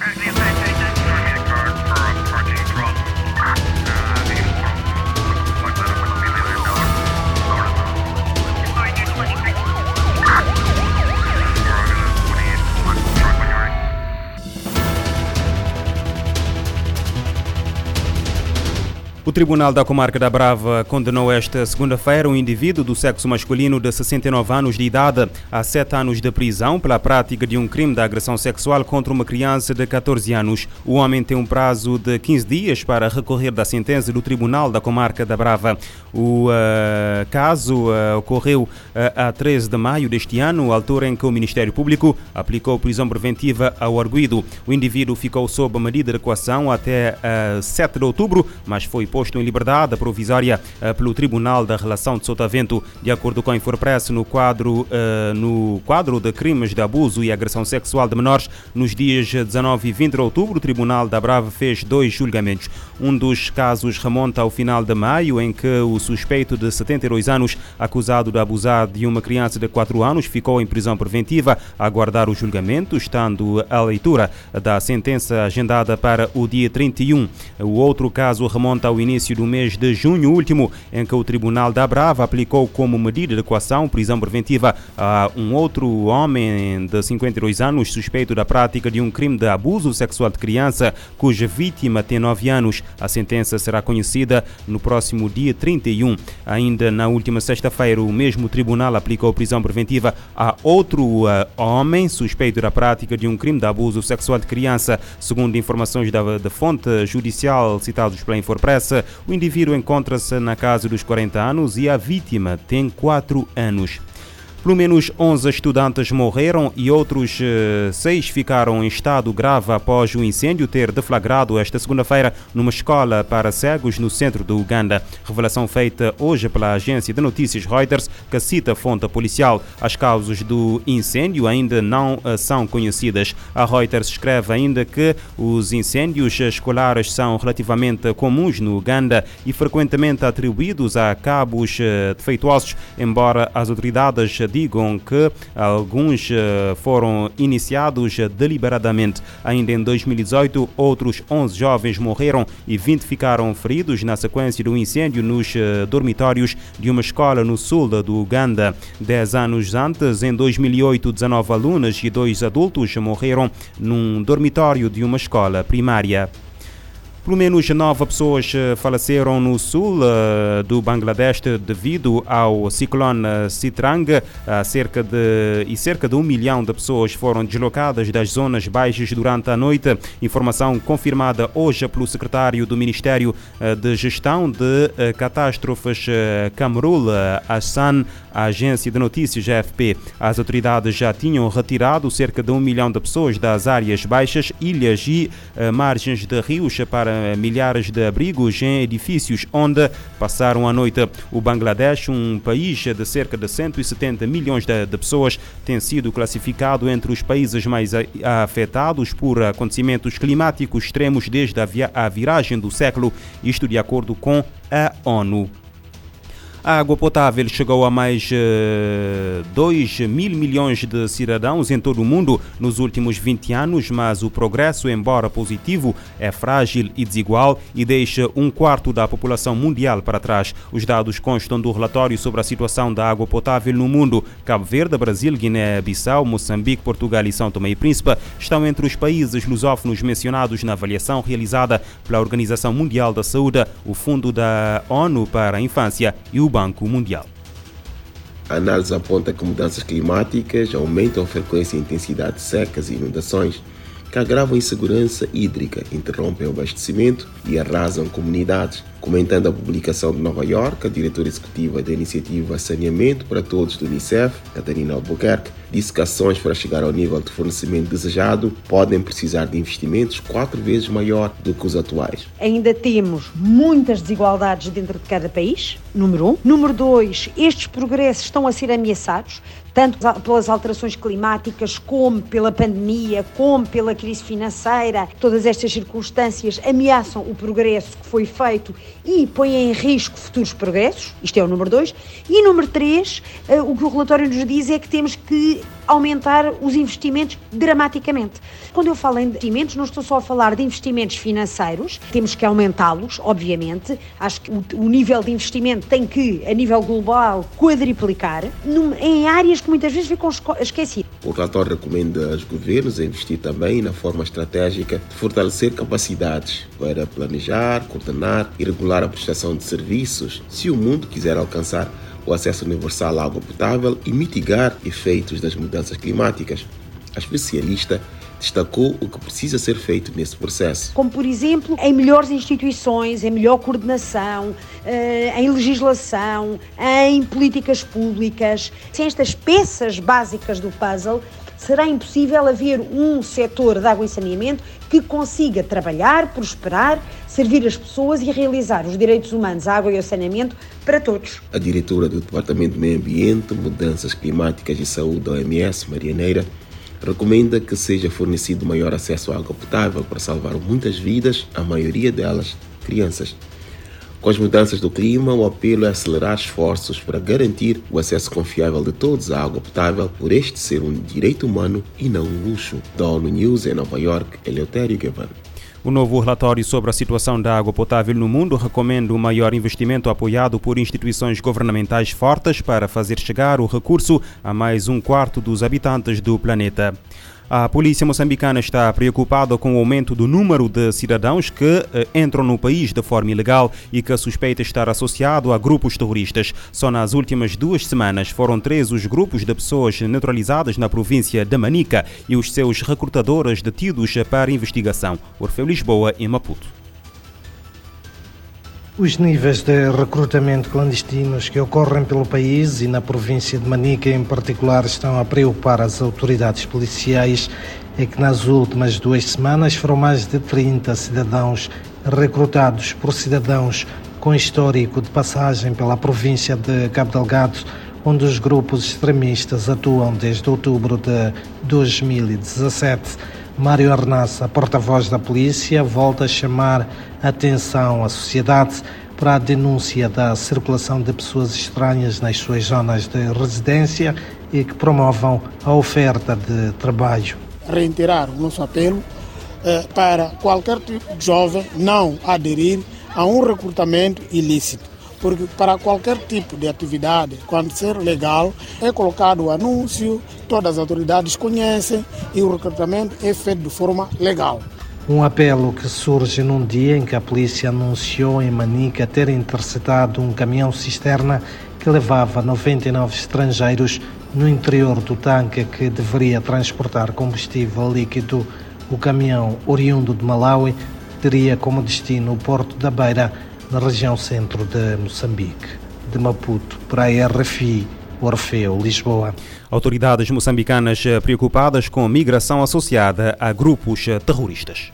Right. O Tribunal da Comarca da Brava condenou esta segunda-feira um indivíduo do sexo masculino de 69 anos de idade a 7 anos de prisão pela prática de um crime de agressão sexual contra uma criança de 14 anos. O homem tem um prazo de 15 dias para recorrer da sentença do Tribunal da Comarca da Brava. O uh, caso uh, ocorreu uh, a 13 de maio deste ano, altura em que o Ministério Público aplicou prisão preventiva ao arguído. O indivíduo ficou sob medida de equação até 7 de outubro, mas foi posto em liberdade provisória uh, pelo Tribunal da Relação de Sotavento, de acordo com a Infopress, no quadro, uh, no quadro de crimes de abuso e agressão sexual de menores, nos dias 19 e 20 de outubro, o Tribunal da Brava fez dois julgamentos. Um dos casos remonta ao final de maio, em que o suspeito de 72 anos, acusado de abusar de uma criança de 4 anos, ficou em prisão preventiva a aguardar o julgamento, estando a leitura da sentença agendada para o dia 31. O outro caso remonta ao início do mês de junho último, em que o Tribunal da Brava aplicou como medida de equação prisão preventiva a um outro homem de 52 anos suspeito da prática de um crime de abuso sexual de criança, cuja vítima tem 9 anos. A sentença será conhecida no próximo dia 31. Ainda na última sexta-feira, o mesmo tribunal aplicou prisão preventiva a outro uh, homem suspeito da prática de um crime de abuso sexual de criança, segundo informações da, da fonte judicial citados pela Infopress. O indivíduo encontra-se na casa dos 40 anos e a vítima tem 4 anos. Pelo menos 11 estudantes morreram e outros uh, seis ficaram em estado grave após o incêndio ter deflagrado esta segunda-feira numa escola para cegos no centro do Uganda. Revelação feita hoje pela agência de notícias Reuters, que cita fonte policial. As causas do incêndio ainda não uh, são conhecidas. A Reuters escreve ainda que os incêndios escolares são relativamente comuns no Uganda e frequentemente atribuídos a cabos uh, defeituosos, embora as autoridades digam que alguns eh, foram iniciados deliberadamente. Ainda em 2018, outros 11 jovens morreram e 20 ficaram feridos na sequência do incêndio nos eh, dormitórios de uma escola no sul do Uganda. Dez anos antes, em 2008, 19 alunos e dois adultos morreram num dormitório de uma escola primária. Pelo menos nove pessoas eh, faleceram no sul uh, do Bangladesh devido ao ciclone Citrang. Uh, cerca de, e cerca de um milhão de pessoas foram deslocadas das zonas baixas durante a noite. Informação confirmada hoje pelo secretário do Ministério de Gestão de Catástrofes Kamrul Hassan, a agência de notícias AFP. As autoridades já tinham retirado cerca de um milhão de pessoas das áreas baixas, ilhas e margens de rios para milhares de abrigos em edifícios onde passaram a noite. O Bangladesh, um país de cerca de 170 milhões de, de pessoas, tem sido classificado entre os países mais afetados por acontecimentos climáticos extremos desde a, via, a viragem do século, isto de acordo com a ONU. A água potável chegou a mais uh, eh, 2 mil milhões de cidadãos em todo o mundo nos últimos 20 anos, mas o progresso, embora positivo, é frágil e desigual e deixa um quarto da população mundial para trás. Os dados constam do relatório sobre a situação da água potável no mundo. Cabo Verde, Brasil, Guiné-Bissau, Moçambique, Portugal e São Tomé e Príncipe estão entre os países lusófonos mencionados na avaliação realizada pela Organização Mundial da Saúde, o Fundo da ONU para a Infância e o Banco Mundial. A análise aponta que mudanças climáticas aumentam a frequência e intensidade de secas e inundações, que agravam a insegurança hídrica, interrompem o abastecimento e arrasam comunidades. Comentando a publicação de Nova York, a diretora executiva da iniciativa Saneamento para Todos do Unicef, Catarina Albuquerque, disse que ações para chegar ao nível de fornecimento desejado podem precisar de investimentos quatro vezes maior do que os atuais. Ainda temos muitas desigualdades dentro de cada país, número um. Número dois, estes progressos estão a ser ameaçados tanto pelas alterações climáticas, como pela pandemia, como pela crise financeira. Todas estas circunstâncias ameaçam o progresso que foi feito e põem em risco futuros progressos. Isto é o número dois. E número três, eh, o que o relatório nos diz é que temos que aumentar os investimentos dramaticamente. Quando eu falo em investimentos, não estou só a falar de investimentos financeiros, temos que aumentá-los, obviamente. Acho que o, nível de investimento tem que, a nível global, quadriplicar em áreas que muitas vezes ficam esquecidas. O relatório recomenda aos governos a investir também na forma estratégica de fortalecer capacidades para planejar, coordenar e regular a prestação de serviços se o mundo quiser alcançar o acesso universal à água potável e mitigar efeitos das mudanças climáticas. A especialista destacou o que precisa ser feito nesse processo. Como, por exemplo, em melhores instituições, em melhor coordenação, eh, em legislação, em políticas públicas. Sem estas peças básicas do puzzle, será impossível haver um setor de água e saneamento que consiga trabalhar, prosperar, servir as pessoas e realizar os direitos humanos à água e ao saneamento para todos. A diretora do Departamento de Meio Ambiente, Mudanças Climáticas e Saúde da OMS, Marianeira, recomenda que seja fornecido maior acesso à água potável para salvar muitas vidas, a maioria delas crianças. Com as mudanças do clima, o apelo é acelerar esforços para garantir o acesso confiável de todos à água potável, por este ser um direito humano e não um luxo. Da ONU News em Nova York, Eleutério Gavan. O novo relatório sobre a situação da água potável no mundo recomenda um maior investimento apoiado por instituições governamentais fortes para fazer chegar o recurso a mais um quarto dos habitantes do planeta. A polícia moçambicana está preocupada com o aumento do número de cidadãos que eh, entram no país de forma ilegal e que suspeita estar associado a grupos terroristas. Só nas últimas duas semanas foram três os grupos de pessoas neutralizadas na província de Manica e os seus recrutadores detidos para investigação. Orfeu Lisboa e Maputo. Os níveis de recrutamento clandestinos que ocorrem pelo país e na província de Manica em particular estão a preocupar as autoridades policiais é que nas últimas duas semanas foram mais de 30 cidadãos recrutados por cidadãos com histórico de passagem pela província de Cabo Delgado, onde os grupos extremistas atuam desde outubro de 2017. Mário Arnassa, porta-voz da polícia, volta a chamar a atenção à sociedade para a denúncia da circulação de pessoas estranhas nas suas zonas de residência e que promovam a oferta de trabalho. Reiterar o nosso apelo eh, para qualquer tipo de jovem não aderir a um recrutamento ilícito porque para qualquer tipo de atividade, quando ser legal, é colocado o anúncio, todas as autoridades conhecem e o recrutamento é feito de forma legal. Um apelo que surge num dia em que a polícia anunciou em Manica ter interceptado um caminhão cisterna que levava 99 estrangeiros no interior do tanque que deveria transportar combustível líquido. O caminhão, oriundo de Malawi, teria como destino o Porto da Beira, na região centro de Moçambique. De Maputo para a RFI, Orfeu, Lisboa. Autoridades moçambicanas preocupadas com migração associada a grupos terroristas.